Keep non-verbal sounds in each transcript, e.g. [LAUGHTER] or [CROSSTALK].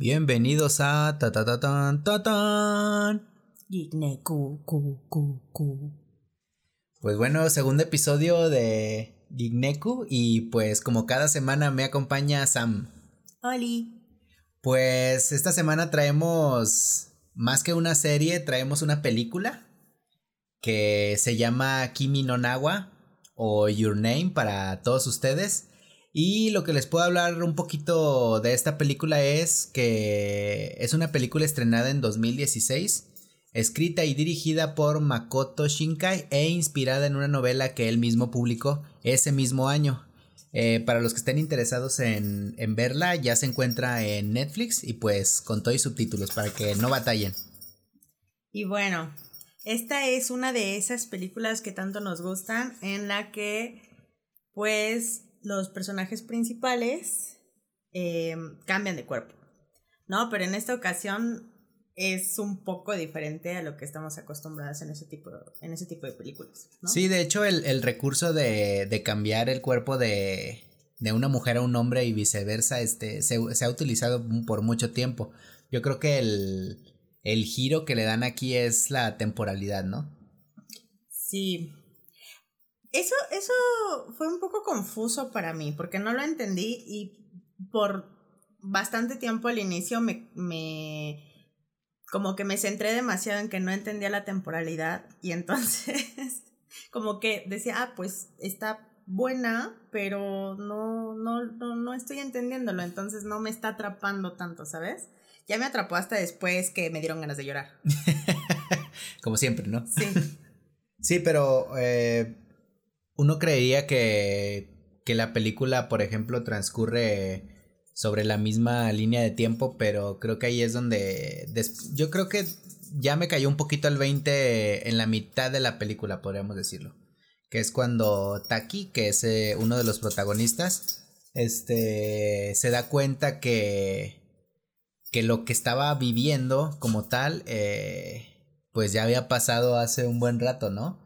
Bienvenidos a ta ta ta tan ta tan. Pues bueno, segundo episodio de Gigneku y pues como cada semana me acompaña Sam. Oli. Pues esta semana traemos más que una serie, traemos una película que se llama Kimi no Nawa o Your Name para todos ustedes. Y lo que les puedo hablar un poquito de esta película es que es una película estrenada en 2016, escrita y dirigida por Makoto Shinkai e inspirada en una novela que él mismo publicó ese mismo año. Eh, para los que estén interesados en, en, verla, ya se encuentra en Netflix y pues con todo y subtítulos para que no batallen. Y bueno, esta es una de esas películas que tanto nos gustan en la que pues los personajes principales eh, cambian de cuerpo, ¿no? Pero en esta ocasión es un poco diferente a lo que estamos acostumbrados en ese tipo, en ese tipo de películas. ¿no? Sí, de hecho el, el recurso de, de, cambiar el cuerpo de, de, una mujer a un hombre y viceversa este, se, se, ha utilizado por mucho tiempo. Yo creo que el, el giro que le dan aquí es la temporalidad, ¿no? Sí. Eso, eso fue un poco confuso para mí porque no lo entendí y por bastante tiempo al inicio me, me como que me centré demasiado en que no entendía la temporalidad y entonces [LAUGHS] como que decía, ah, pues está buena, pero no, no, no, no estoy entendiéndolo, entonces no me está atrapando tanto, ¿sabes? Ya me atrapó hasta después que me dieron ganas de llorar. [LAUGHS] Como siempre, ¿no? Sí. [LAUGHS] sí, pero eh, uno creería que, que la película, por ejemplo, transcurre sobre la misma línea de tiempo, pero creo que ahí es donde yo creo que ya me cayó un poquito el 20 en la mitad de la película, podríamos decirlo, que es cuando Taki, que es eh, uno de los protagonistas, este se da cuenta que que lo que estaba viviendo como tal eh, pues ya había pasado hace un buen rato, ¿no?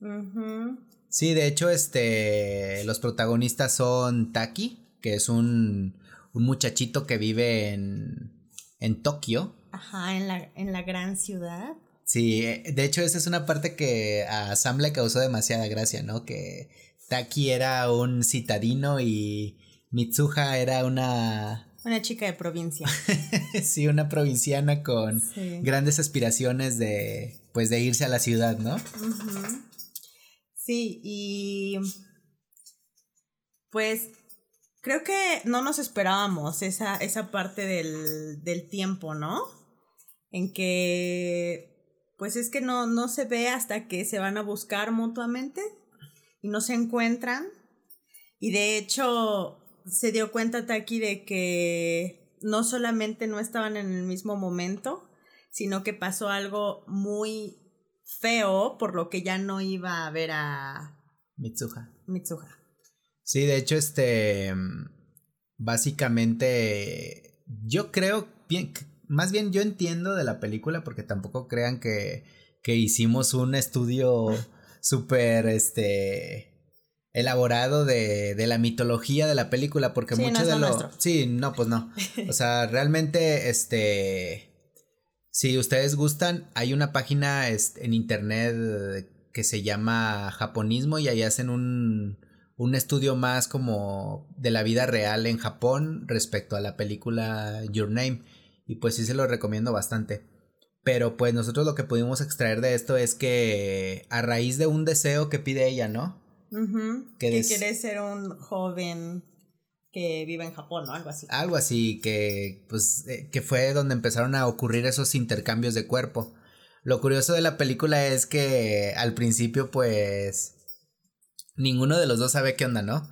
Uh Sí, de hecho, este los protagonistas son Taki, que es un un muchachito que vive en, en Tokio. Ajá, en la, en la gran ciudad. Sí, de hecho esa es una parte que a Sam le causó demasiada gracia, ¿no? Que Taki era un citadino y Mitsuha era una... [LAUGHS] Una chica de provincia. sí, una provinciana con sí. grandes aspiraciones de, pues, de irse a la ciudad, ¿no? Uh -huh. Sí, y... Pues creo que no nos esperábamos esa, esa parte del, del, tiempo, ¿no? En que, pues es que no, no se ve hasta que se van a buscar mutuamente y no se encuentran. Y de hecho, se dio cuenta Taki de que no solamente no estaban en el mismo momento, sino que pasó algo muy feo, por lo que ya no iba a ver a Mitsuha. Mitsuha. Sí, de hecho, este. Básicamente. Yo creo. Bien, más bien yo entiendo de la película. Porque tampoco crean que. que hicimos un estudio [LAUGHS] súper. Este. elaborado de, de, la mitología de la película. Porque sí, mucho no de lo. Nuestro. Sí, no, pues no. O sea, realmente, este. Si ustedes gustan, hay una página este, en internet que se llama Japonismo y ahí hacen un un estudio más como de la vida real en Japón respecto a la película Your Name y pues sí se lo recomiendo bastante. Pero pues nosotros lo que pudimos extraer de esto es que a raíz de un deseo que pide ella, ¿no? Uh -huh. Que, quiere ser un joven que vive en Japón, ¿no? Algo así. Algo así, que pues eh, que fue donde empezaron a ocurrir esos intercambios de cuerpo. Lo curioso de la película es que al principio pues ninguno de los dos sabe qué onda, ¿no?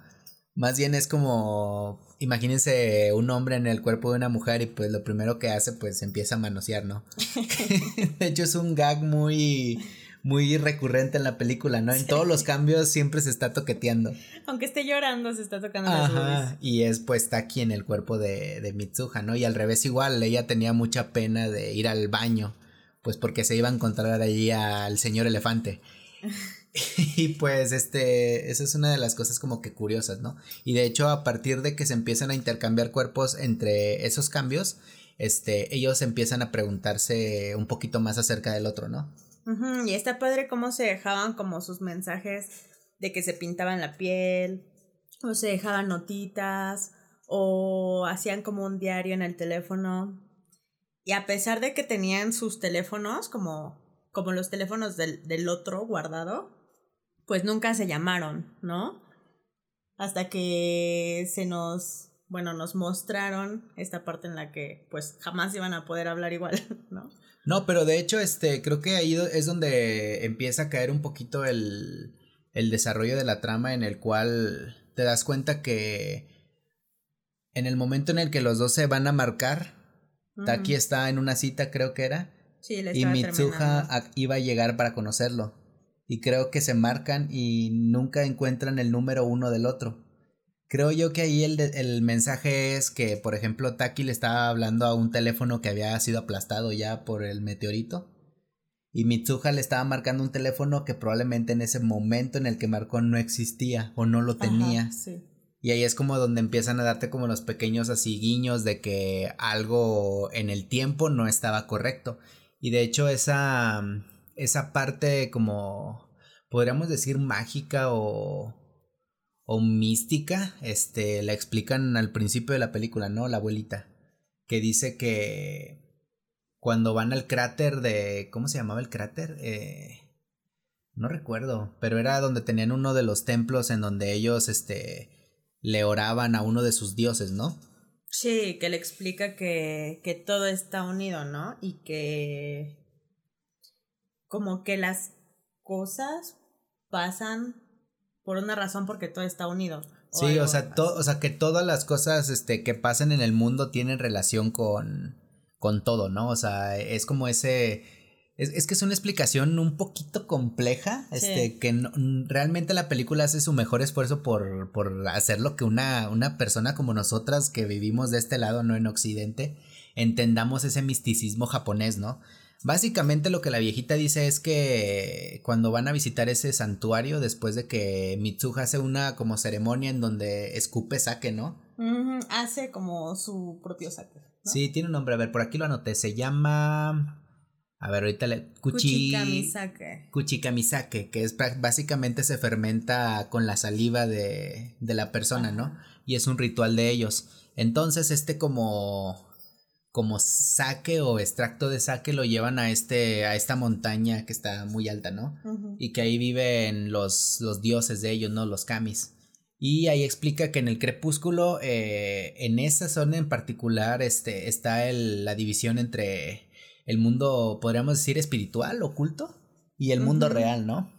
Más bien es como, imagínense un hombre en el cuerpo de una mujer y pues lo primero que hace pues empieza a manosear, ¿no? [LAUGHS] [LAUGHS] de hecho es un gag muy, muy recurrente en la película, ¿no? En sí. todos los cambios siempre se está toqueteando. Aunque esté llorando, se está tocando Ajá, las Y es pues está aquí en el cuerpo de, de Mitsuha, ¿no? Y al revés igual, ella tenía mucha pena de ir al baño, pues porque se iba a encontrar allí al señor elefante. [LAUGHS] y pues este, esa es una de las cosas como que curiosas, ¿no? Y de hecho a partir de que se empiezan a intercambiar cuerpos entre esos cambios, este, ellos empiezan a preguntarse un poquito más acerca del otro, ¿no? Y está padre cómo se dejaban como sus mensajes de que se pintaban la piel, o se dejaban notitas, o hacían como un diario en el teléfono. Y a pesar de que tenían sus teléfonos, como, como los teléfonos del, del otro guardado, pues nunca se llamaron, ¿no? Hasta que se nos, bueno, nos mostraron esta parte en la que pues jamás iban a poder hablar igual, [LAUGHS] ¿no? No, pero de hecho, este, creo que ahí es donde empieza a caer un poquito el, el desarrollo de la trama en el cual te das cuenta que en el momento en el que los dos se van a marcar, Taki está en una cita, creo que era, sí, y Mitsuha iba a llegar para conocerlo. Y creo que se marcan y nunca encuentran el número uno del otro. Creo yo que ahí el, el mensaje es que, por ejemplo, Taki le estaba hablando a un teléfono que había sido aplastado ya por el meteorito. Y Mitsuha le estaba marcando un teléfono que probablemente en ese momento en el que marcó no existía o no lo tenía. Y ahí es como donde empiezan a darte como los pequeños así guiños de que algo en el tiempo no estaba correcto. Y de hecho esa, esa parte como podríamos decir mágica o, o mística, este, la explican al principio de la película, ¿no? La abuelita, que dice que cuando van al cráter de, ¿cómo se llamaba el cráter? Eh, no recuerdo, pero era donde tenían uno de los templos en donde ellos, este, le oraban a uno de sus dioses, ¿no? Sí, que le explica que, que todo está unido, ¿no? Y que como que las cosas pasan por una razón porque todo está unido. Sí, o sea, o sea, que todas las cosas este, que pasan en el mundo tienen relación con, con todo, ¿no? O sea, es como ese... Es, es que es una explicación un poquito compleja, este, que realmente la película hace su mejor esfuerzo por, por hacer lo que una, una persona como nosotras que vivimos de este lado, no en Occidente, entendamos ese misticismo japonés, ¿no? Básicamente lo que la viejita dice es que cuando van a visitar ese santuario, después de que Mitsuha hace una como ceremonia en donde escupe sake, ¿no? Hace como su propio sake. Sí, tiene un nombre. A ver, por aquí lo anoté. Se llama. A ver, ahorita le. Kuchi... Kuchikamisake. Kuchikamisake, que es básicamente se fermenta con la saliva de, de la persona, ¿no? Y es un ritual de ellos. Entonces, este como como saque o extracto de saque lo llevan a este a esta montaña que está muy alta, ¿no? Y que ahí viven los, los dioses de ellos, ¿no? Los kamis. Y ahí explica que en el crepúsculo, eh, en esa zona en particular, este, está el, la división entre el mundo, podríamos decir, espiritual, oculto, y el mundo real, ¿no?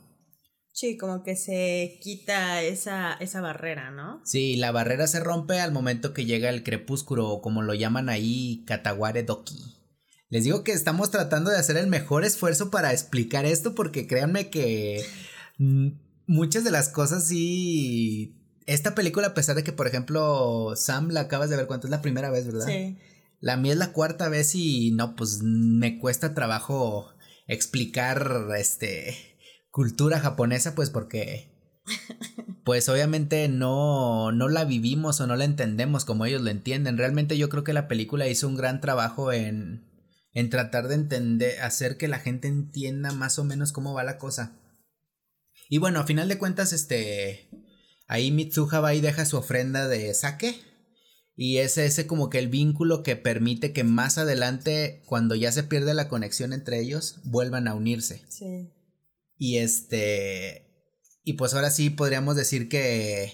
Sí, como que se quita esa, esa barrera, ¿no? Sí, la barrera se rompe al momento que llega el crepúsculo, o como lo llaman ahí, Kataware Doki. Les digo que estamos tratando de hacer el mejor esfuerzo para explicar esto, porque créanme que muchas de las cosas sí. Esta película, a pesar de que, por ejemplo, Sam la acabas de ver cuánto es la primera vez, ¿verdad? Sí. La mía es la cuarta vez y no, pues me cuesta trabajo explicar este cultura japonesa, pues porque pues obviamente no, no la vivimos o no la entendemos como ellos lo entienden. Realmente yo creo que la película hizo un gran trabajo en, en tratar de entender, hacer que la gente entienda más o menos cómo va la cosa. Y bueno, a final de cuentas, este, ahí Mitsuha va y deja su ofrenda de sake. Y es ese como que el vínculo que permite que más adelante, cuando ya se pierde la conexión entre ellos, vuelvan a unirse. Sí. Y este. Y pues ahora sí podríamos decir que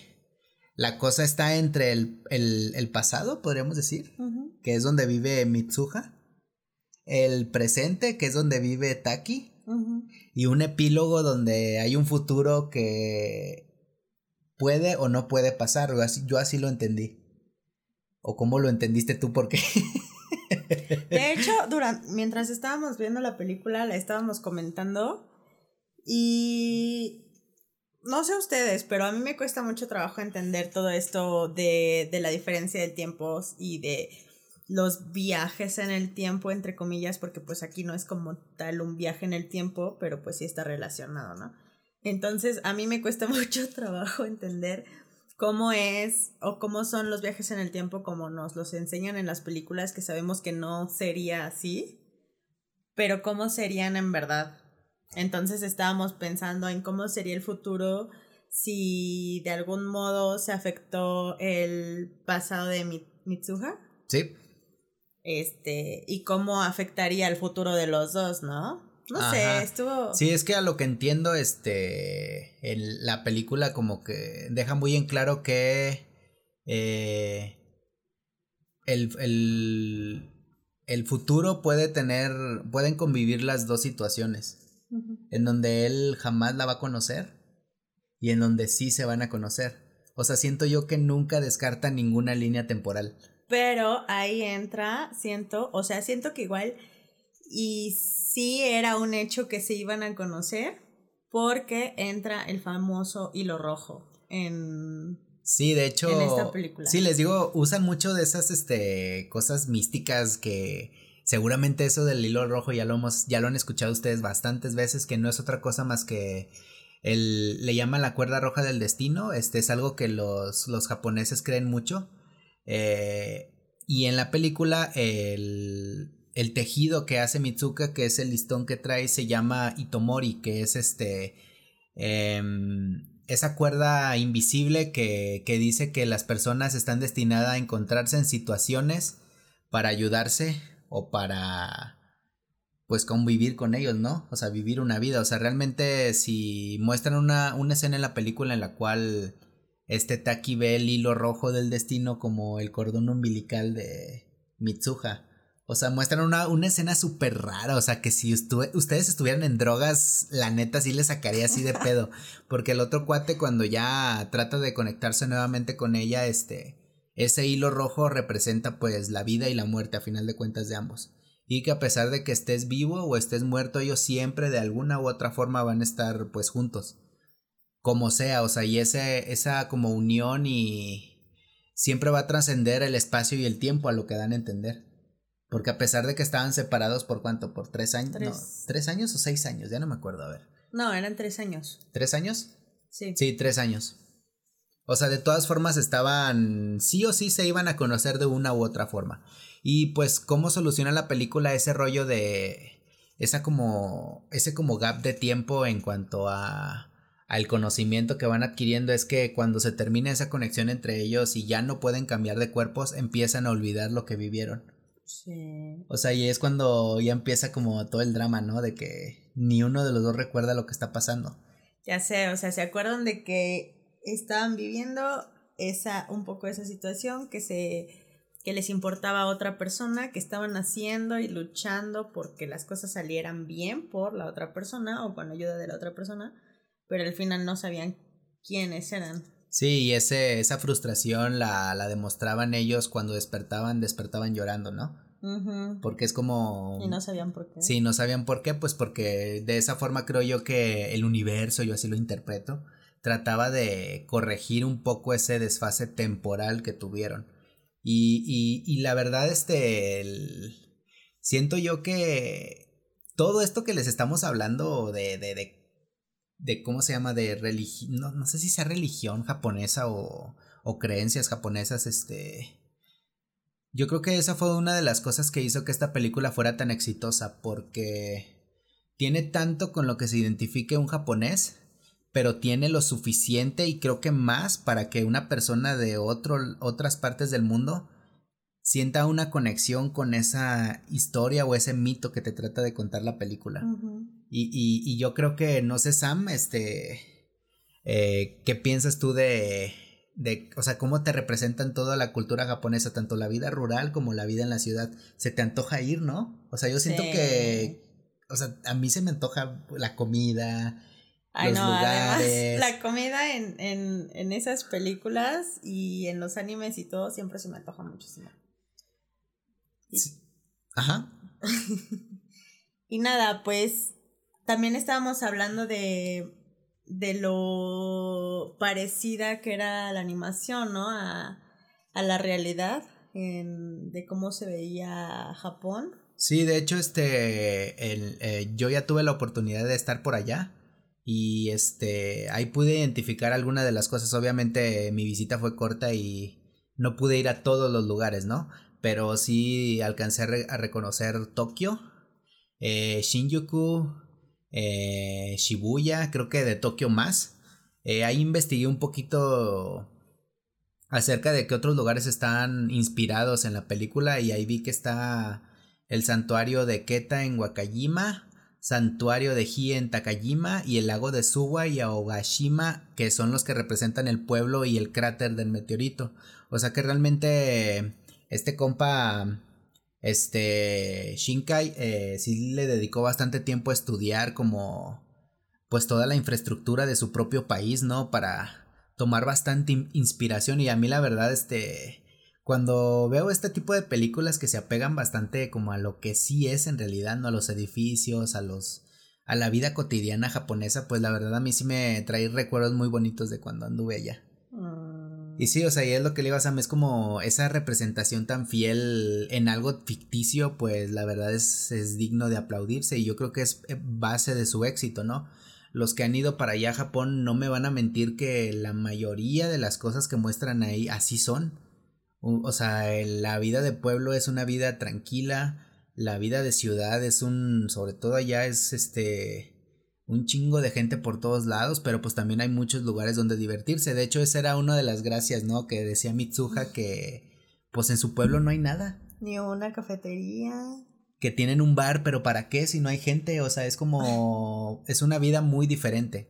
la cosa está entre el, el, pasado, podríamos decir, que es donde vive Mitsuha, el presente, que es donde vive Taki, y un epílogo donde hay un futuro que puede o no puede pasar. Yo así lo entendí. ¿O cómo lo entendiste tú? Porque. De hecho, durante, mientras estábamos viendo la película, la estábamos comentando y no sé ustedes, pero a mí me cuesta mucho trabajo entender todo esto de, de la diferencia de tiempos y de los viajes en el tiempo, entre comillas, porque pues aquí no es como tal un viaje en el tiempo, pero pues sí está relacionado, ¿no? Entonces a mí me cuesta [LAUGHS] mucho trabajo entender cómo es o cómo son los viajes en el tiempo como nos los enseñan en las películas que sabemos que no sería así, pero cómo serían en verdad. Entonces estábamos pensando en cómo sería el futuro si de algún modo se afectó el pasado de Mitsuha. Sí. Este, y cómo afectaría el futuro de los dos, ¿no? No sé, estuvo. Sí, es que a lo que entiendo, este. En la película, como que deja muy en claro que. Eh, el, el, el futuro puede tener. Pueden convivir las dos situaciones. En donde él jamás la va a conocer. Y en donde sí se van a conocer. O sea, siento yo que nunca descarta ninguna línea temporal. Pero ahí entra, siento, o sea, siento que igual y sí era un hecho que se iban a conocer porque entra el famoso hilo rojo en Sí, de hecho, en esta película. Sí, les digo, usan mucho de esas este cosas místicas que seguramente eso del hilo rojo ya lo hemos ya lo han escuchado ustedes bastantes veces que no es otra cosa más que el le llaman la cuerda roja del destino, este es algo que los los japoneses creen mucho. Eh, y en la película el el tejido que hace Mitsuka, que es el listón que trae, se llama Itomori, que es este. Em, esa cuerda invisible que, que dice que las personas están destinadas a encontrarse en situaciones para ayudarse o para pues convivir con ellos, ¿no? O sea, vivir una vida. O sea, realmente si muestran una, una escena en la película en la cual este Taki ve el hilo rojo del destino como el cordón umbilical de Mitsuha o sea, muestran una, una escena súper rara. O sea, que si ustedes estuvieran en drogas, la neta sí les sacaría así de [LAUGHS] pedo. Porque el otro cuate, cuando ya trata de conectarse nuevamente con ella, este. Ese hilo rojo representa pues la vida y la muerte a final de cuentas de ambos. Y que a pesar de que estés vivo o estés muerto, ellos siempre de alguna u otra forma van a estar pues juntos. Como sea, o sea, y ese, esa como unión y siempre va a trascender el espacio y el tiempo a lo que dan a entender. Porque a pesar de que estaban separados por cuánto, por tres años, tres. años o seis años, ya no me acuerdo, a ver. No, eran tres años. ¿Tres años? Sí. Sí, tres años. O sea, de todas formas estaban, sí o sí se iban a conocer de una u otra forma. Y pues, ¿cómo soluciona la película ese rollo de, esa como, ese como gap de tiempo en cuanto a, al conocimiento que van adquiriendo? Es que cuando se termina esa conexión entre ellos y ya no pueden cambiar de cuerpos, empiezan a olvidar lo que vivieron. Sí. O sea, y es cuando ya empieza como todo el drama, ¿no? De que ni uno de los dos recuerda lo que está pasando. Ya sé, o sea, se acuerdan de que estaban viviendo esa, un poco esa situación, que se que les importaba a otra persona, que estaban haciendo y luchando porque las cosas salieran bien por la otra persona o con ayuda de la otra persona, pero al final no sabían quiénes eran. Sí, y ese, esa frustración la, la demostraban ellos cuando despertaban, despertaban llorando, ¿no? Porque es como... Y no sabían por qué. Sí, no sabían por qué, pues porque de esa forma creo yo que el universo, yo así lo interpreto, trataba de corregir un poco ese desfase temporal que tuvieron. Y, y, la verdad, este, siento yo que todo esto que les estamos hablando de, de, de de cómo se llama, de religión, no, no, sé si sea religión japonesa o, o creencias japonesas, este... Yo creo que esa fue una de las cosas que hizo que esta película fuera tan exitosa, porque tiene tanto con lo que se identifique un japonés, pero tiene lo suficiente y creo que más para que una persona de otro, otras partes del mundo sienta una conexión con esa historia o ese mito que te trata de contar la película. y, y, y, yo creo que, no sé, Sam, este, eh, ¿qué piensas tú de, de, o sea, cómo te representan toda la cultura japonesa, tanto la vida rural como la vida en la ciudad? Se te antoja ir, ¿no? O sea, yo siento que, o sea, a mí se me antoja la comida. Ay, los no, lugares. la comida en, en, en esas películas y en los animes y todo siempre se me antoja muchísimo. Ajá. [LAUGHS] y nada, pues también estábamos hablando de, de lo parecida que era la animación, ¿no? A, a la realidad, de cómo se veía Japón. Sí, de hecho, este, el, eh, yo ya tuve la oportunidad de estar por allá Y este, ahí pude identificar algunas de las cosas. Obviamente mi visita fue corta y no pude ir a todos los lugares, ¿no? Pero sí alcancé a, reconocer Tokio, eh, Shinjuku, eh, Shibuya, creo que de Tokio más. Eh, ahí investigué un poquito acerca de que otros lugares están inspirados en la película y ahí vi que está el santuario de Keta en Wakajima, santuario de Hie en Takajima y el lago de Suwa y Aogashima que son los que representan el pueblo y el cráter del meteorito. O sea que realmente este compa, este Shinkai, eh, sí le dedicó bastante tiempo a estudiar como pues toda la infraestructura de su propio país, ¿no? Para tomar bastante inspiración y a mí la verdad, este, cuando veo este tipo de películas que se apegan bastante como a lo que sí es en realidad, ¿no? A los edificios, a los a la vida cotidiana japonesa, pues la verdad a mí sí me trae recuerdos muy bonitos de cuando anduve allá. Y sí, o sea, y es lo que le iba a Sam, es como esa representación tan fiel en algo ficticio, pues la verdad es, es digno de aplaudirse y yo creo que es eh, base de su éxito, ¿no? Los que han ido para allá a Japón no me van a mentir que la mayoría de las cosas que muestran ahí así son. O sea, la vida de pueblo es una vida tranquila, la vida de ciudad es un, sobre todo allá es este, un chingo de gente por todos lados, pero pues también hay muchos lugares donde divertirse. De hecho, esa era una de las gracias, ¿no? Que decía Mitsuha que pues en su pueblo no hay nada. Ni una cafetería. Que tienen un bar, pero ¿para qué si no hay gente? O sea, es como es una vida muy diferente.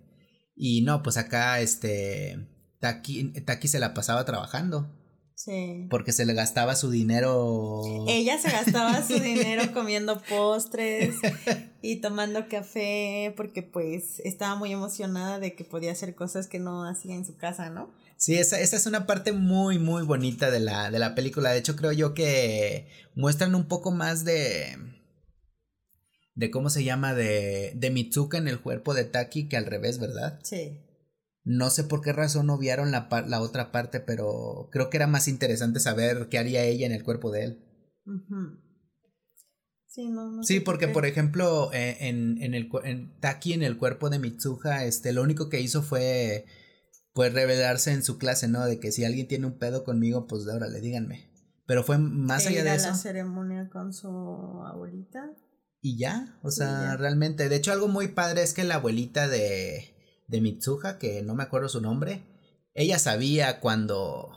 Y no, pues acá este Taki, Taki se la pasaba trabajando. Sí. Porque se le gastaba su dinero. Ella se gastaba su [LAUGHS] dinero comiendo postres [LAUGHS] y tomando café porque pues estaba muy emocionada de que podía hacer cosas que no hacía en su casa, ¿no? Sí, esa, esa es una parte muy, muy bonita de la, de la película. De hecho, creo yo que muestran un poco más de de cómo se llama de, de Mitsuka en el cuerpo de Taki que al revés, ¿verdad? Sí. No sé por qué razón obviaron la, la otra parte, pero creo que era más interesante saber qué haría ella en el cuerpo de él. Sí, no, no sí porque por ejemplo, eh, en, en, el en Taki en el cuerpo de Mitsuha, este, lo único que hizo fue pues revelarse en su clase, ¿no? De que si alguien tiene un pedo conmigo, pues órale, díganme. Pero fue más allá de eso. la ceremonia con su abuelita. Y ya, o sea, realmente. De hecho, algo muy padre es que la abuelita de de Mitsuha, que no me acuerdo su nombre, ella sabía cuando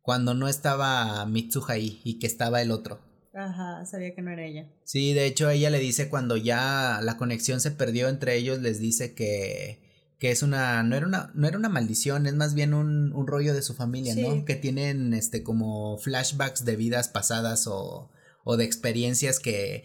cuando no estaba Mitsuha ahí y que estaba el otro. Ajá, sabía que no era ella. Sí, de hecho ella le dice cuando ya la conexión se perdió entre ellos, les dice que que es una no era una no era una maldición, es más bien un, un rollo de su familia, ¿no? Que tienen este como flashbacks de vidas pasadas o o de experiencias que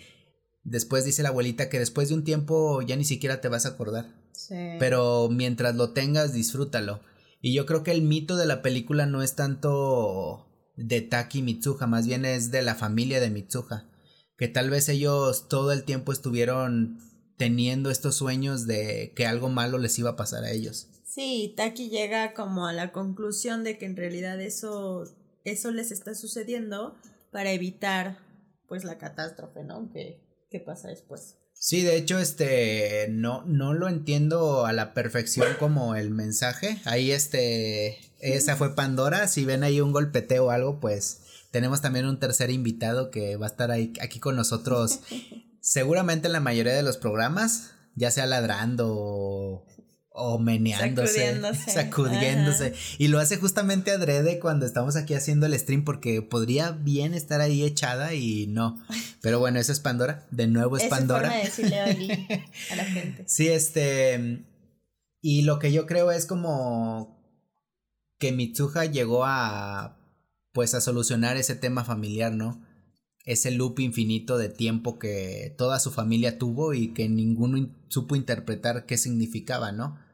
después dice la abuelita que después de un tiempo ya ni siquiera te vas a acordar. Pero mientras lo tengas, disfrútalo. Y yo creo que el mito de la película no es tanto de Taki Mitsuha, más bien es de la familia de Mitsuha. Que tal vez ellos todo el tiempo estuvieron teniendo estos sueños de que algo malo les iba a pasar a ellos. Sí, Taki llega como a la conclusión de que en realidad eso, eso les está sucediendo para evitar pues la catástrofe, ¿no? Que, que pasa después. Sí, de hecho, este, no, no lo entiendo a la perfección como el mensaje. Ahí, este, esa fue Pandora. Si ven ahí un golpeteo o algo, pues tenemos también un tercer invitado que va a estar ahí, aquí con nosotros. [LAUGHS] Seguramente en la mayoría de los programas, ya sea ladrando o o meneándose, sacudiéndose. Y lo hace justamente adrede cuando estamos aquí haciendo el stream porque podría bien estar ahí echada y no. Pero bueno, eso es Pandora. De nuevo es, Pandora. decirle a la [LAUGHS] gente. Sí, este. Y lo que yo creo es como que Mitsuha llegó a. Pues a solucionar ese tema familiar, ¿no? Ese loop infinito de tiempo que toda su familia tuvo y que ninguno supo interpretar qué significaba, ¿no?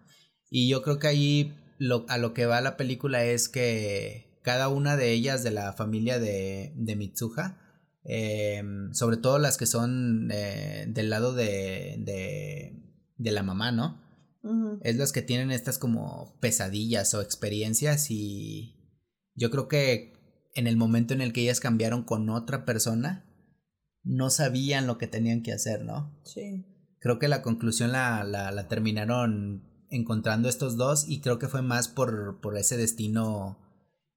Y yo creo que ahí lo, a lo que va la película es que cada una de ellas de la familia de, de Mitsuha, em, sobre todo las que son eh, del lado de, de, de, la mamá, ¿no? Es las que tienen estas como pesadillas o experiencias y yo creo que en el momento en el que ellas cambiaron con otra persona, no sabían lo que tenían que hacer, ¿no? Sí creo que la conclusión la, la, la terminaron encontrando estos dos y creo que fue más por, por ese destino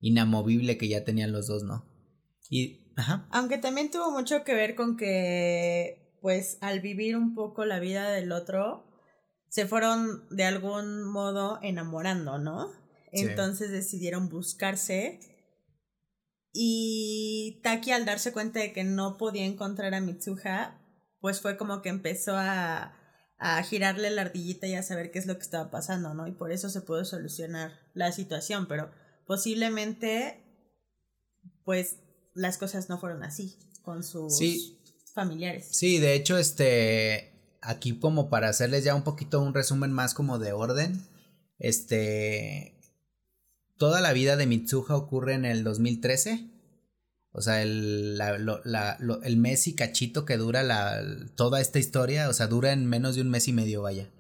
inamovible que ya tenían los dos, ¿no? Y, ajá. Aunque también tuvo mucho que ver con que, pues, al vivir un poco la vida del otro, se fueron de algún modo enamorando, ¿no? Entonces decidieron buscarse. Y Taki al darse cuenta de que no podía encontrar a Mitsuha, pues fue como que empezó a, a girarle la ardillita y a saber qué es lo que estaba pasando, ¿no? Y por eso se pudo solucionar la situación, pero posiblemente, pues, las cosas no fueron así con sus familiares. Sí, de hecho, este, aquí como para hacerles ya un poquito un resumen más como de orden, este, toda la vida de Mitsuha ocurre en el 2013. O sea, el, la, la, el mes y cachito que dura la, toda esta historia, o sea, dura en menos de un mes y medio, vaya.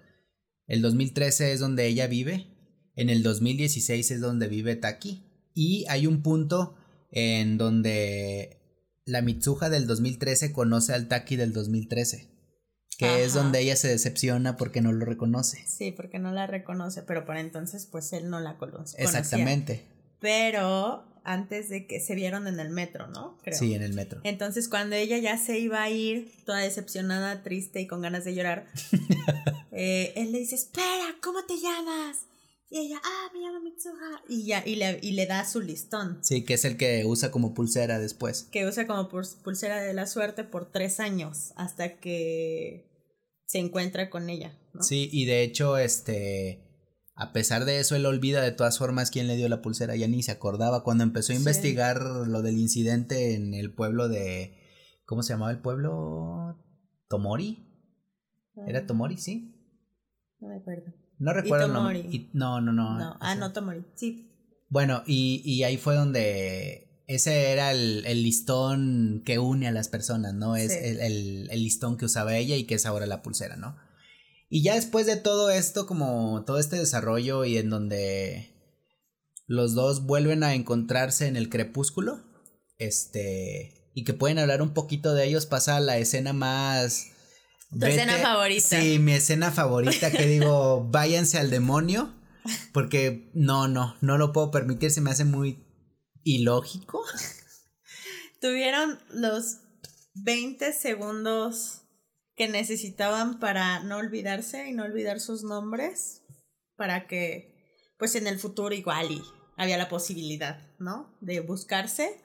El 2013 es donde ella vive, en el 2016 es donde vive Taki, y hay un punto en donde la Mitsuha del 2013 conoce al Taki del 2013 que es donde ella se decepciona porque no lo reconoce. Sí, porque no la reconoce, pero para entonces pues él no la conoce. Exactamente. Pero antes de que se vieron en el metro, ¿no? Creo. Sí, en el metro. Entonces cuando ella ya se iba a ir, toda decepcionada, triste y con ganas de llorar, [LAUGHS] eh, él le dice, espera, ¿cómo te llamas? Y ella, ah, me llamo Mitsuha. Y ya, y le, y le da su listón. Sí, que es el que usa como pulsera después. Que usa como pulsera de la suerte por tres años, hasta que se encuentra con ella. ¿no? Sí, y de hecho, este. A pesar de eso, él olvida de todas formas quién le dio la pulsera, ya ni se acordaba. Cuando empezó a investigar lo del incidente en el pueblo de. ¿Cómo se llamaba el pueblo? ¿Tomori? ¿Era ah. Tomori, sí? No me acuerdo. No recuerdo. No, no, no, no. Ah, no, Tomori, sí. Bueno, y, y ahí fue donde ese era el, el, listón que une a las personas, ¿no? Es el, el, el, listón que usaba ella y que es ahora la pulsera, ¿no? Y ya después de todo esto, como todo este desarrollo y en donde los dos vuelven a encontrarse en el crepúsculo, este, y que pueden hablar un poquito de ellos, pasa la escena más... Tu escena favorita. Sí, mi escena favorita que digo, [LAUGHS] váyanse al demonio, porque no, no, no lo puedo permitir, se me hace muy ilógico. [LAUGHS] Tuvieron los 20 segundos que necesitaban para no olvidarse y no olvidar sus nombres, para que, pues en el futuro igual y había la posibilidad, ¿no? De buscarse.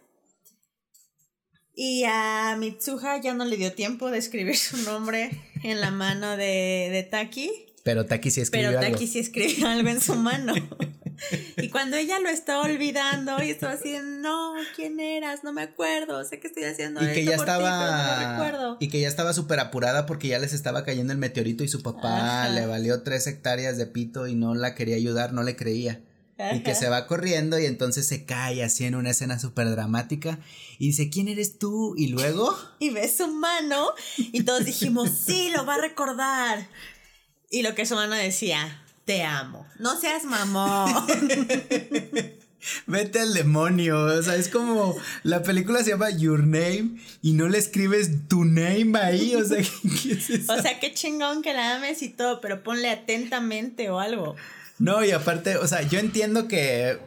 Y a Mitsuha ya no le dio tiempo de escribir su nombre en la mano de, de Taki. Pero Taki sí escribió Pero Taki sí escribió algo en su mano. [LAUGHS] Y cuando ella lo estaba olvidando y estaba así, no, ¿quién eras? No me acuerdo, sé que estoy haciendo y que ya estaba, recuerdo. Y que ya estaba súper apurada porque ya les estaba cayendo el meteorito y su papá le valió tres hectáreas de pito y no la quería ayudar, no le creía. Y que se va corriendo y entonces se cae así en una escena súper dramática y dice, ¿quién eres tú? Y luego... Y ve su mano y todos dijimos, sí, lo va a recordar. Y lo que su mano decía, te amo. No seas mamón. [LAUGHS] Vete al demonio. O sea, es como la película se llama Your Name y no le escribes tu name ahí. O sea, [LAUGHS] ¿qué es eso? O sea, qué chingón que la ames y todo, pero ponle atentamente o algo. No, y aparte, o sea, yo entiendo que.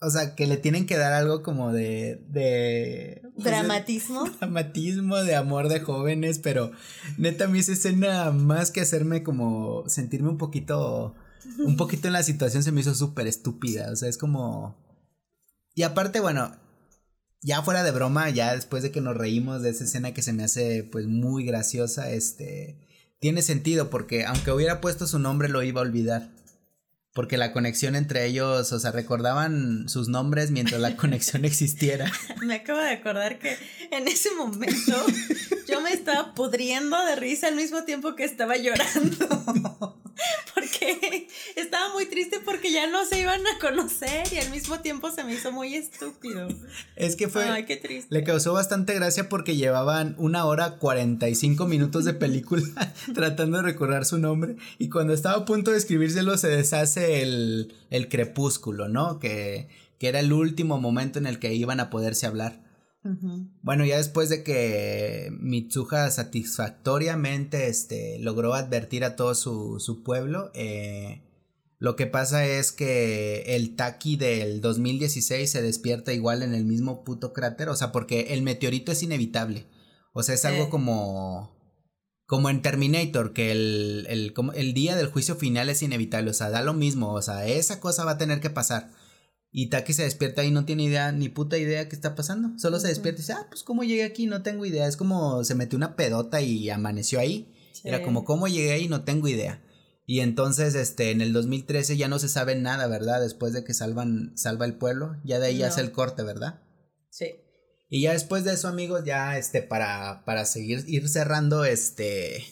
O sea, que le tienen que dar algo como de. de pues, ¿Dramatismo? [LAUGHS] dramatismo, de amor de jóvenes, pero neta, a mí esa escena, más que hacerme como sentirme un poquito un poquito en la situación se me hizo súper estúpida. O sea, es como. Y aparte, bueno, ya fuera de broma, ya después de que nos reímos de esa escena que se me hace pues muy graciosa, este. Tiene sentido porque aunque hubiera puesto su nombre lo iba a olvidar. Porque la conexión entre ellos, o sea, recordaban sus nombres mientras la [LAUGHS] conexión existiera. Me acabo de acordar que en ese momento yo me estaba pudriendo de risa al mismo tiempo que estaba llorando. [LAUGHS] [LAUGHS] porque estaba muy triste porque ya no se iban a conocer y al mismo tiempo se me hizo muy estúpido. Es que fue... Ay, qué triste. Le causó bastante gracia porque llevaban una hora 45 minutos de película [LAUGHS] tratando de recordar su nombre y cuando estaba a punto de escribírselo se deshace el, el crepúsculo, ¿no? Que, que era el último momento en el que iban a poderse hablar. Bueno, ya después de que Mitsuha satisfactoriamente este, logró advertir a todo su, su pueblo, eh, lo que pasa es que el Taki del 2016 se despierta igual en el mismo puto cráter, o sea, porque el meteorito es inevitable. O sea, es algo como como en Terminator, que el, el, el, día del juicio final es inevitable, o sea, da lo mismo, o sea, esa cosa va a tener que pasar. Y Taki se despierta y no tiene idea, ni puta idea qué está pasando. Solo se despierta y dice, ah, pues cómo llegué aquí, no tengo idea. Es como se metió una pedota y amaneció ahí. Era como, ¿cómo llegué ahí? No tengo idea. Y entonces, este, en el 2013 ya no se sabe nada, ¿verdad? Después de que salvan, salva el pueblo, ya de ahí hace el corte, ¿verdad? Sí. Y ya después de eso, amigos, ya, este, para, para seguir, ir cerrando, este,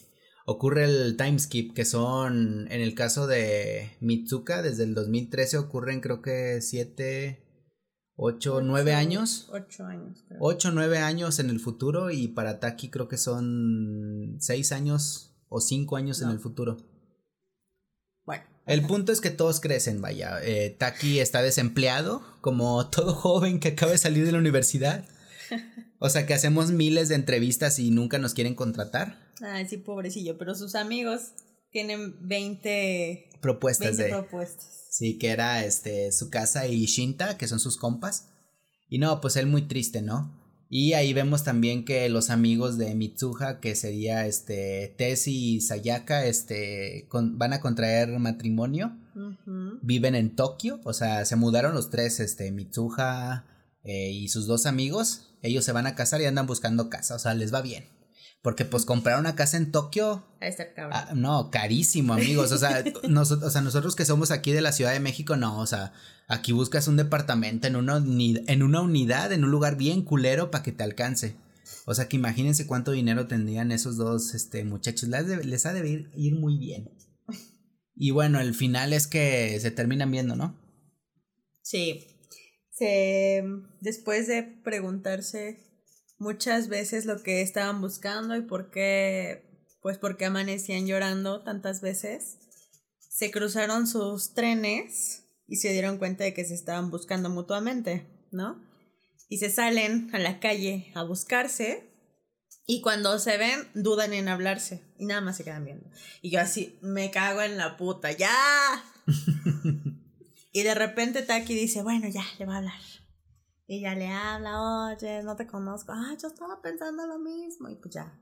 ocurre el time skip, que son, en el caso de Mitsuka, desde el 2013 ocurren creo que 7, 8, 9 años. 8 años, creo. 8, 9 años en el futuro y para Taki creo que son 6 años o 5 años en el futuro. Bueno. El punto es que todos crecen, vaya. Eh, Taki está desempleado, como [LAUGHS] todo joven que acaba de salir de la universidad. [LAUGHS] O sea, que hacemos miles de entrevistas y nunca nos quieren contratar. Ay, sí, pobrecillo, pero sus amigos tienen 20 propuestas 20 propuestas. Sí, que era este su casa y Shinta, que son sus compas. Y no, pues él muy triste, ¿no? Y ahí vemos también que los amigos de Mitsuha, que sería este Tessie y Sayaka, este van a contraer matrimonio. Viven en Tokio, o sea, se mudaron los tres, este Mitsuha eh, y sus dos amigos. Ellos se van a casar y andan buscando casa, o sea, les va bien. Porque pues comprar una casa en Tokio. Ah, no, carísimo, amigos. O sea, [LAUGHS] nosotros, o sea, nosotros que somos aquí de la Ciudad de México, no, o sea, aquí buscas un departamento en una, en una unidad, en un lugar bien culero para que te alcance. O sea, que imagínense cuánto dinero tendrían esos dos este, muchachos. Les, les ha de ir, ir muy bien. Y bueno, el final es que se terminan viendo, ¿no? Sí. Se, después de preguntarse muchas veces lo que estaban buscando y por qué, pues porque amanecían llorando tantas veces. Se cruzaron sus trenes y se dieron cuenta de que se estaban buscando mutuamente, ¿no? Y se salen a la calle a buscarse y cuando se ven dudan en hablarse y nada más se quedan viendo. Y yo así, me cago en la puta, ya. [LAUGHS] y de repente Taki dice, bueno, ya, le va a hablar. Y ella le habla, oye, no te conozco. Ah, yo estaba pensando lo mismo. Y pues ya.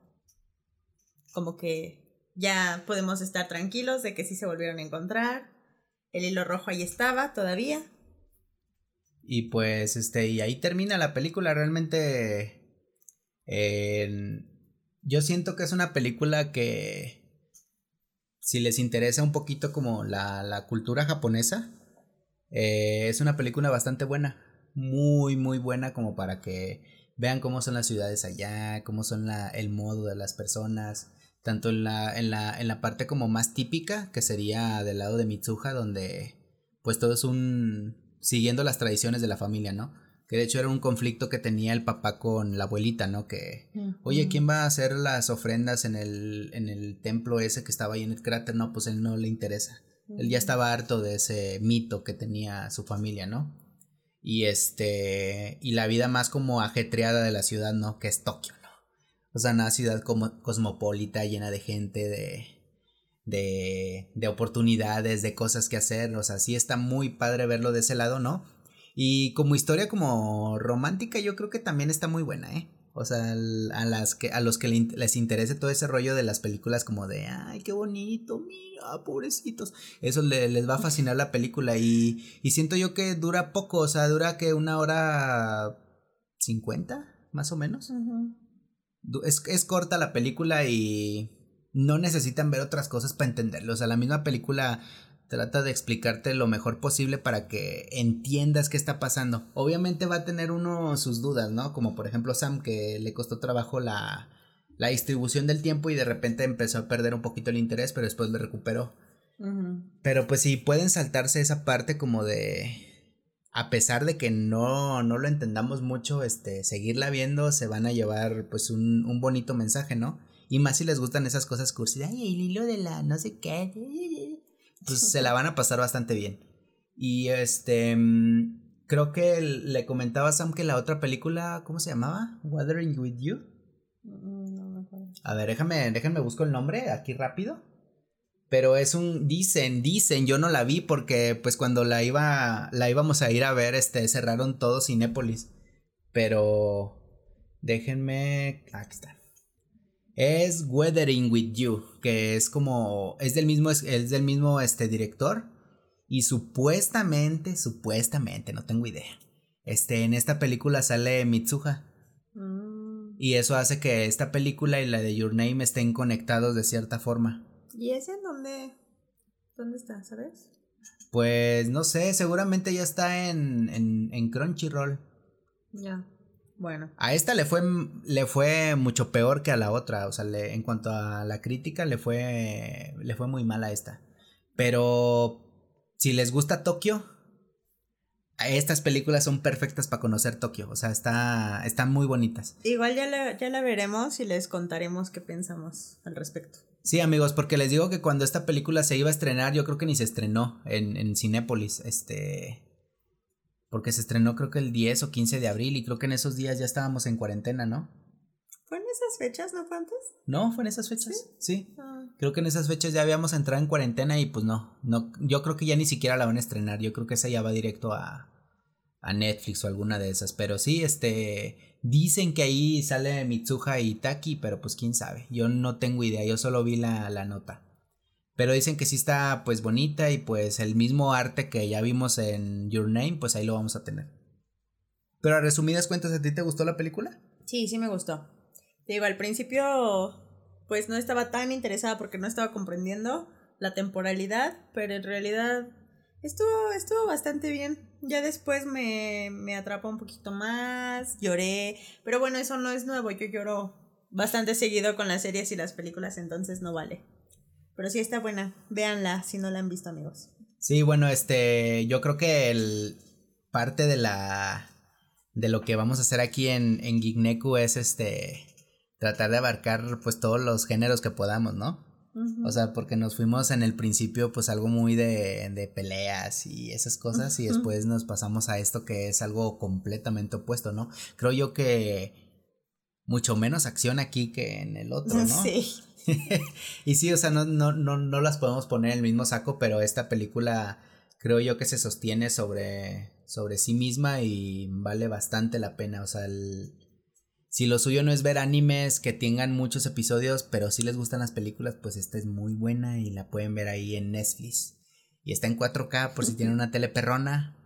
Como que ya podemos estar tranquilos de que sí se volvieron a encontrar. El hilo rojo ahí estaba todavía. Y pues, este, y ahí termina la película. Realmente. yo siento que es una película que. Si les interesa un poquito como la, la cultura japonesa. Eh, es una película bastante buena muy, muy buena como para que vean cómo son las ciudades allá, cómo son la, el modo de las personas, tanto en la, en, la, en la parte como más típica, que sería del lado de Mitsuha, donde pues todo es un... siguiendo las tradiciones de la familia, ¿no? Que de hecho era un conflicto que tenía el papá con la abuelita, ¿no? Que, oye, ¿quién va a hacer las ofrendas en el, en el templo ese que estaba ahí en el cráter? No, pues él no le interesa. Él ya estaba harto de ese mito que tenía su familia, ¿no? y este y la vida más como ajetreada de la ciudad, ¿no? Que es Tokio, ¿no? O sea, una ciudad como cosmopolita, llena de gente, de de de oportunidades, de cosas que hacer, o sea, sí está muy padre verlo de ese lado, ¿no? Y como historia como romántica yo creo que también está muy buena, ¿eh? O sea, a, las que, a los que les interese todo ese rollo de las películas como de, ay, qué bonito, mira, pobrecitos. Eso les va a fascinar la película y, y siento yo que dura poco, o sea, dura que una hora cincuenta, más o menos. es, es corta la película y no necesitan ver otras cosas para entenderlo. O sea, la misma película trata de explicarte lo mejor posible para que entiendas qué está pasando. Obviamente va a tener uno sus dudas, ¿no? Como por ejemplo Sam, que le costó trabajo la, la distribución del tiempo y de repente empezó a perder un poquito el interés, pero después le recuperó. Pero pues sí, pueden saltarse esa parte como de... A pesar de que no, no lo entendamos mucho, este, seguirla viendo se van a llevar pues un, un bonito mensaje, ¿no? Y más si les gustan esas cosas cursi. Ay, el hilo de la no sé qué pues se la van a pasar bastante bien. Y este, mm, creo que le comentaba a Sam que la otra película, ¿cómo se llamaba? Wuthering with You. Mm, no me acuerdo. A ver, déjame, déjame busco el nombre aquí rápido. Pero es un, dicen, dicen, yo no la vi porque pues cuando la iba, la íbamos a ir a ver, este, cerraron todo Cinépolis. Pero, déjenme, aquí está. Es Weathering with You, que es como, es del mismo, es, del mismo, este, director. Y supuestamente, supuestamente, no tengo idea. Este, en esta película sale Mitsuha. Mm. Y eso hace que esta película y la de Your Name estén conectados de cierta forma. ¿Y ese en dónde? ¿Dónde está, sabes? Pues no sé, seguramente ya está en, en, en Crunchyroll. Ya. Bueno. A esta le fue, le fue mucho peor que a la otra. O sea, le, en cuanto a la crítica, le fue, le fue muy mal a esta. Pero si les gusta Tokio, estas películas son perfectas para conocer Tokio. O sea, está, están muy bonitas. Igual ya la, ya la veremos y les contaremos qué pensamos al respecto. Sí, amigos, porque les digo que cuando esta película se iba a estrenar, yo creo que ni se estrenó en, en Cinépolis. Este. Porque se estrenó creo que el 10 o 15 de abril y creo que en esos días ya estábamos en cuarentena, ¿no? ¿Fue en esas fechas, no fue antes? No, fue en esas fechas. Sí. Ah. Creo que en esas fechas ya habíamos entrado en cuarentena y pues no, no, yo creo que ya ni siquiera la van a estrenar. Yo creo que esa ya va directo a, a Netflix o alguna de esas. Pero sí, este, dicen que ahí sale Mitsuha y Taki, pero pues quién sabe. Yo no tengo idea, yo solo vi la, la nota. Pero dicen que sí está pues bonita y pues el mismo arte que ya vimos en Your Name, pues ahí lo vamos a tener. Pero a resumidas cuentas, ¿a ti te gustó la película? Sí, sí me gustó. Te digo, al principio pues no estaba tan interesada porque no estaba comprendiendo la temporalidad, pero en realidad estuvo, estuvo bastante bien. Ya después me, me atrapó un poquito más, lloré, pero bueno, eso no es nuevo, yo lloro bastante seguido con las series y las películas, entonces no vale. Pero sí está buena. Véanla si no la han visto, amigos. Sí, bueno, este, yo creo que el parte de la de lo que vamos a hacer aquí en, en Gigneku es este tratar de abarcar pues todos los géneros que podamos, ¿no? O sea, porque nos fuimos en el principio pues algo muy de, de peleas y esas cosas y después nos pasamos a esto que es algo completamente opuesto, ¿no? Creo yo que mucho menos acción aquí que en el otro, ¿no? [LAUGHS] Sí. [LAUGHS] y sí, o sea, no, no, no, no las podemos poner en el mismo saco, pero esta película creo yo que se sostiene sobre, sobre sí misma y vale bastante la pena. O sea, el, si lo suyo no es ver animes que tengan muchos episodios, pero si les gustan las películas, pues esta es muy buena y la pueden ver ahí en Netflix. Y está en 4K por si tienen una tele perrona.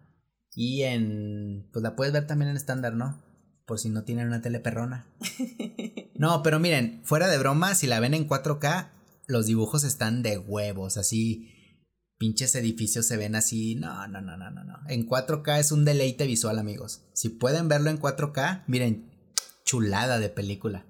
Y en. Pues la puedes ver también en estándar, ¿no? Por si no tienen una tele perrona. [LAUGHS] No, pero miren, fuera de broma, si la ven en 4K, los dibujos están de huevos, así. Pinches edificios se ven así. No, no, no, no, no, no. En 4K es un deleite visual, amigos. Si pueden verlo en 4K, miren, chulada de película.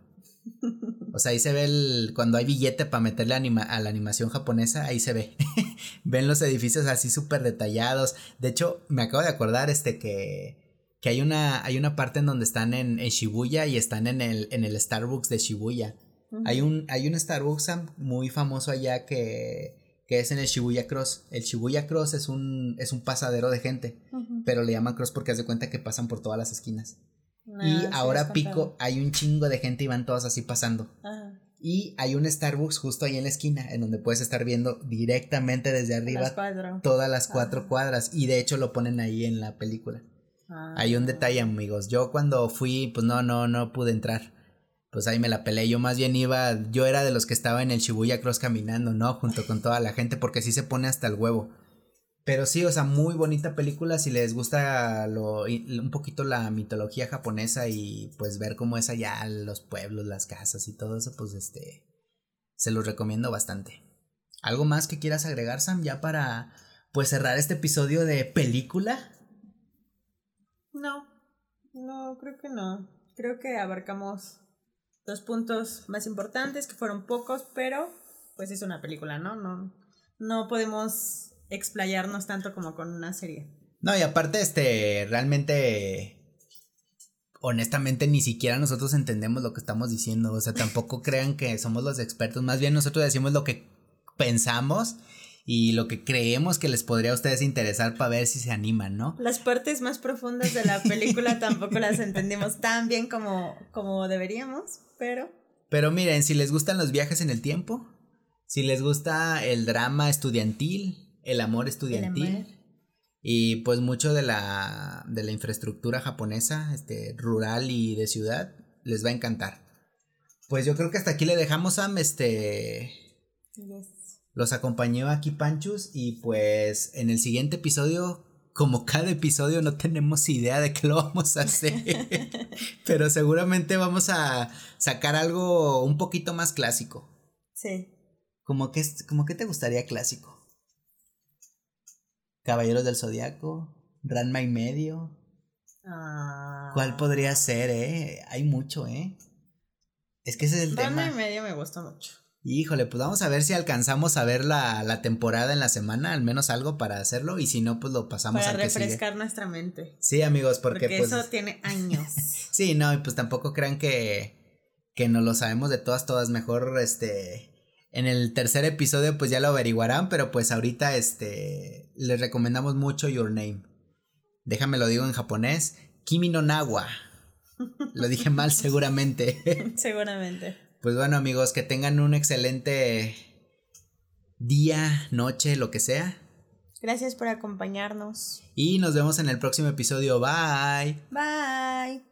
O sea, ahí se ve el. Cuando hay billete para meterle anima, a la animación japonesa, ahí se ve. [LAUGHS] Ven los edificios así súper detallados. De hecho, me acabo de acordar este que que hay una, hay una parte en donde están en, Shibuya y están en el, en el Starbucks de Shibuya. hay, un, hay un Starbucks muy famoso allá que, que es en el Shibuya Cross. El Shibuya Cross es un, es un pasadero de gente, pero le llaman Cross porque hace cuenta que pasan por todas las esquinas. y ahora pico, hay un chingo de gente y van todos así pasando. Y hay un Starbucks justo ahí en la esquina, en donde puedes estar viendo directamente desde arriba todas las cuatro cuadras. Y de hecho lo ponen ahí en la película. Hay un detalle, amigos. Yo cuando fui, pues no, no, no pude entrar. Pues ahí me la peleé. Yo más bien iba, yo era de los que estaba en el Shibuya Cross caminando, ¿no? Junto con toda la gente, porque sí se pone hasta el huevo. Pero sí, o sea, muy bonita película si les gusta lo, un poquito la mitología japonesa y pues ver cómo es allá los pueblos, las casas y todo eso, pues este, se los recomiendo bastante. ¿Algo más que quieras agregar, Sam, ya para pues cerrar este episodio de película? No, no, creo que no. Creo que abarcamos los puntos más importantes, que fueron pocos, pero pues es una película, ¿no? No, no podemos explayarnos tanto como con una serie. No, y aparte, este, realmente, honestamente, ni siquiera nosotros entendemos lo que estamos diciendo. O sea, tampoco crean que somos los expertos. Más bien nosotros decimos lo que pensamos y lo que creemos que les podría a ustedes interesar para ver si se animan, ¿no? Las partes más profundas de la película [LAUGHS] tampoco las entendimos tan bien como, como deberíamos, pero... Pero miren, si les gustan los viajes en el tiempo, si les gusta el drama estudiantil, el amor estudiantil, y pues mucho de la, de la infraestructura japonesa, este, rural y de ciudad, les va a encantar. Pues yo creo que hasta aquí le dejamos, a este... Los acompañó aquí Panchus y pues en el siguiente episodio, como cada episodio no tenemos idea de qué lo vamos a hacer, [LAUGHS] pero seguramente vamos a sacar algo un poquito más clásico. Sí. ¿Cómo que, como que te gustaría clásico? Caballeros del Zodiaco, Ranma y medio. Ah. ¿Cuál podría ser, eh? Hay mucho, eh. Es que ese es el tema. Ranma y medio me gusta mucho. Híjole, pues vamos a ver si alcanzamos a ver la, temporada en la semana, al menos algo para hacerlo, y si no, pues lo pasamos a refrescar nuestra mente. Sí, amigos, porque, porque pues, eso tiene años. [LAUGHS] sí, no, y pues tampoco crean que, que no lo sabemos de todas, todas, mejor, este, en el tercer episodio pues ya lo averiguarán, pero pues ahorita, este, les recomendamos mucho Your Name. Déjame lo digo en japonés, Kimi no Nawa. [LAUGHS] Lo dije mal seguramente. seguramente. Pues bueno amigos, que tengan un excelente día, noche, lo que sea. Gracias por acompañarnos. Y nos vemos en el próximo episodio. Bye. Bye.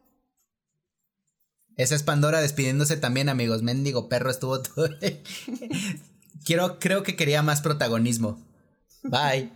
Esa es Pandora despidiéndose también, amigos. Mendigo perro estuvo todo. [LAUGHS] Quiero, creo que quería más protagonismo. Bye.